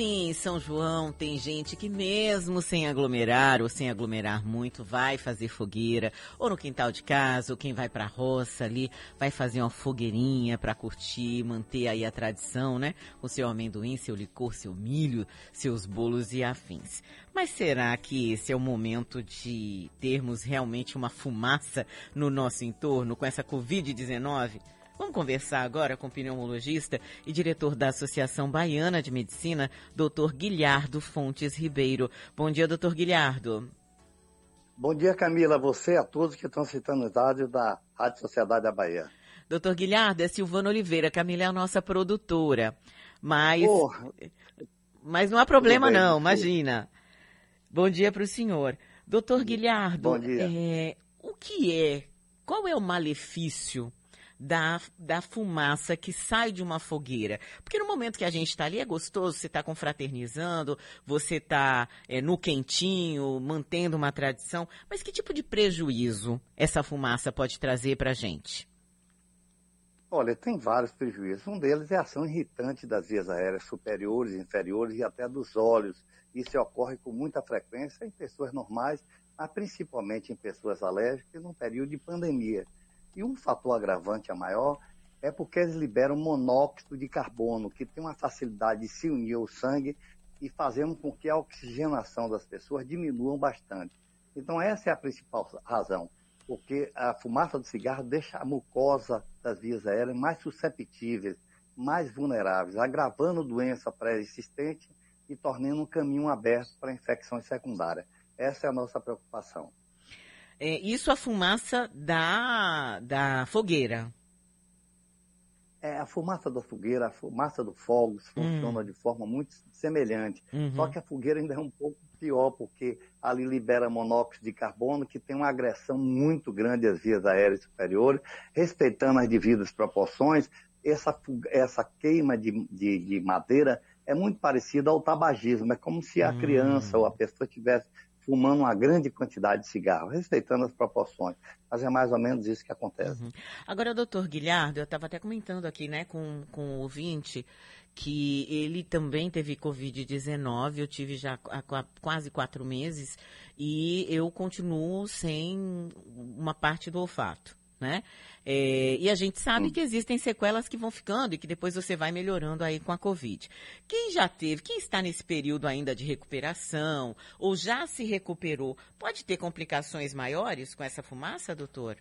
Sim, São João tem gente que mesmo sem aglomerar ou sem aglomerar muito vai fazer fogueira ou no quintal de casa ou quem vai para a roça ali vai fazer uma fogueirinha para curtir, manter aí a tradição, né? Com seu amendoim, seu licor, seu milho, seus bolos e afins. Mas será que esse é o momento de termos realmente uma fumaça no nosso entorno com essa Covid-19? Vamos conversar agora com o pneumologista e diretor da Associação Baiana de Medicina, Dr. Guilhardo Fontes Ribeiro. Bom dia, doutor Guilhardo. Bom dia, Camila, você e a todos que estão citando os dados da Rádio Sociedade da Bahia. Doutor Guilhardo, é Silvana Oliveira. Camila é a nossa produtora. Mas, oh, mas não há problema bem, não, imagina. Bom dia para o senhor. Doutor Guilhardo, Bom dia. É, o que é, qual é o malefício da, da fumaça que sai de uma fogueira. Porque no momento que a gente está ali é gostoso, você está confraternizando, você está é, no quentinho, mantendo uma tradição. Mas que tipo de prejuízo essa fumaça pode trazer para a gente? Olha, tem vários prejuízos. Um deles é a ação irritante das vias aéreas superiores, inferiores e até dos olhos. Isso ocorre com muita frequência em pessoas normais, mas principalmente em pessoas alérgicas num período de pandemia. E um fator agravante a maior é porque eles liberam monóxido de carbono, que tem uma facilidade de se unir ao sangue e fazendo com que a oxigenação das pessoas diminua bastante. Então essa é a principal razão, porque a fumaça do cigarro deixa a mucosa das vias aéreas mais susceptíveis, mais vulneráveis, agravando doença pré-existente e tornando um caminho aberto para infecções secundárias. Essa é a nossa preocupação. É, isso a fumaça da, da fogueira. É, a fumaça da fogueira, a fumaça do fogo funciona hum. de forma muito semelhante. Uhum. Só que a fogueira ainda é um pouco pior, porque ali libera monóxido de carbono, que tem uma agressão muito grande às vias aéreas superiores, respeitando as devidas proporções. Essa, essa queima de, de, de madeira é muito parecida ao tabagismo. É como se a hum. criança ou a pessoa tivesse fumando uma grande quantidade de cigarro, respeitando as proporções. Mas é mais ou menos isso que acontece. Uhum. Agora, doutor Guilherme, eu estava até comentando aqui né, com, com o ouvinte que ele também teve Covid-19, eu tive já há quase quatro meses, e eu continuo sem uma parte do olfato né? É, e a gente sabe hum. que existem sequelas que vão ficando e que depois você vai melhorando aí com a Covid. Quem já teve, quem está nesse período ainda de recuperação ou já se recuperou, pode ter complicações maiores com essa fumaça, doutor?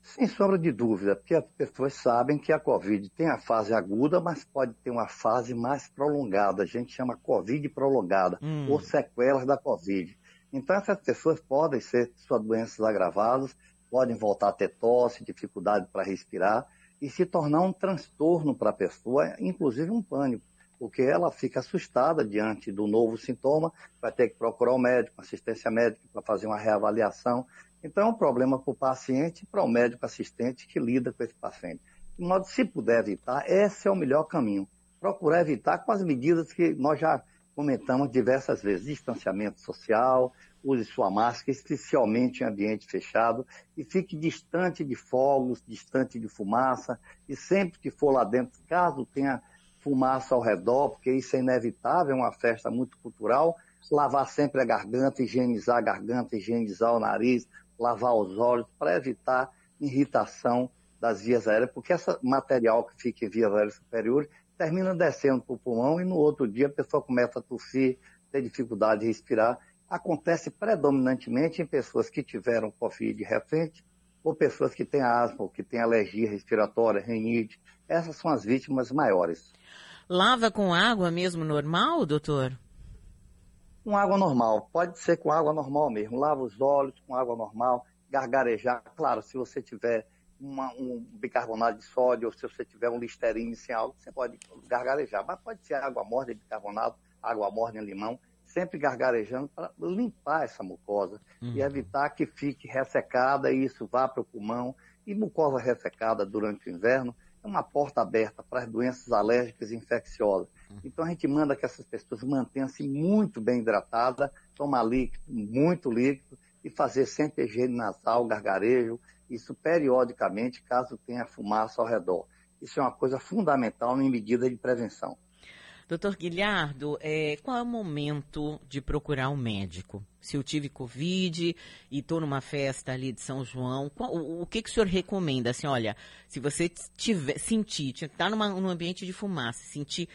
Sem sombra de dúvida, porque as pessoas sabem que a Covid tem a fase aguda, mas pode ter uma fase mais prolongada. A gente chama Covid prolongada, hum. ou sequelas da Covid. Então, essas pessoas podem ser suas doenças agravadas, podem voltar a ter tosse, dificuldade para respirar e se tornar um transtorno para a pessoa, inclusive um pânico, porque ela fica assustada diante do novo sintoma, vai ter que procurar o médico, assistência médica para fazer uma reavaliação. Então é um problema para o paciente e para o médico assistente que lida com esse paciente. De modo, se puder evitar, esse é o melhor caminho. Procurar evitar com as medidas que nós já comentamos diversas vezes, distanciamento social, use sua máscara, especialmente em ambiente fechado, e fique distante de fogos, distante de fumaça, e sempre que for lá dentro, caso tenha fumaça ao redor, porque isso é inevitável, é uma festa muito cultural, lavar sempre a garganta, higienizar a garganta, higienizar o nariz, lavar os olhos, para evitar irritação das vias aéreas, porque esse material que fica em vias aéreas superiores termina descendo para o pulmão e no outro dia a pessoa começa a tossir, ter dificuldade de respirar acontece predominantemente em pessoas que tiveram Covid recente ou pessoas que têm asma, ou que têm alergia respiratória, rinite. Essas são as vítimas maiores. Lava com água mesmo normal, doutor? Com água normal. Pode ser com água normal mesmo. Lava os olhos com água normal, gargarejar. Claro, se você tiver uma, um bicarbonato de sódio ou se você tiver um listerine sem álcool, você pode gargarejar. Mas pode ser água morna de bicarbonato, água morna limão sempre gargarejando para limpar essa mucosa uhum. e evitar que fique ressecada e isso vá para o pulmão. E mucosa ressecada durante o inverno é uma porta aberta para as doenças alérgicas e infecciosas. Uhum. Então a gente manda que essas pessoas mantenham-se muito bem hidratadas, tomar líquido, muito líquido, e fazer sempre higiene nasal, gargarejo, isso periodicamente, caso tenha fumaça ao redor. Isso é uma coisa fundamental em medida de prevenção. Doutor Guilhardo, é, qual é o momento de procurar um médico? Se eu tive Covid e estou numa festa ali de São João, qual, o, o, que, que o senhor recomenda? Assim, olha, se você tiver, sentir, está num ambiente de fumaça, sentir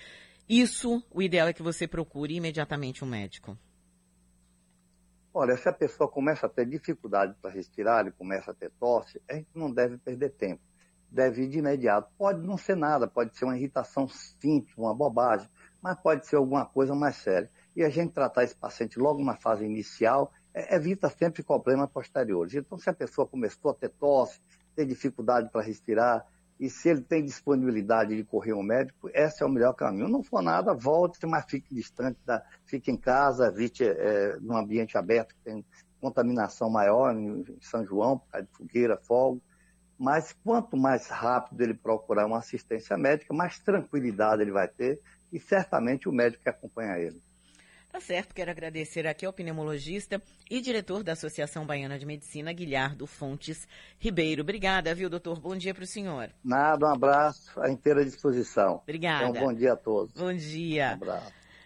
isso, o ideal é que você procure imediatamente um médico. Olha, se a pessoa começa a ter dificuldade para respirar, ele começa a ter tosse, a gente não deve perder tempo. Deve ir de imediato. Pode não ser nada, pode ser uma irritação simples, uma bobagem, mas pode ser alguma coisa mais séria. E a gente tratar esse paciente logo na fase inicial é, evita sempre problemas posteriores. Então, se a pessoa começou a ter tosse, ter dificuldade para respirar, e se ele tem disponibilidade de correr um médico, esse é o melhor caminho. Não for nada, volte, mas fique distante, da, fique em casa, evite é, num ambiente aberto que tem contaminação maior, em São João, por causa de fogueira, fogo. Mas quanto mais rápido ele procurar uma assistência médica, mais tranquilidade ele vai ter e certamente o médico que acompanha ele. Tá certo, quero agradecer aqui ao pneumologista e diretor da Associação Baiana de Medicina, Guilherdo Fontes Ribeiro. Obrigada, viu, doutor? Bom dia para o senhor. Nada, um abraço, à inteira disposição. Obrigada. Então, bom dia a todos. Bom dia. Um abraço.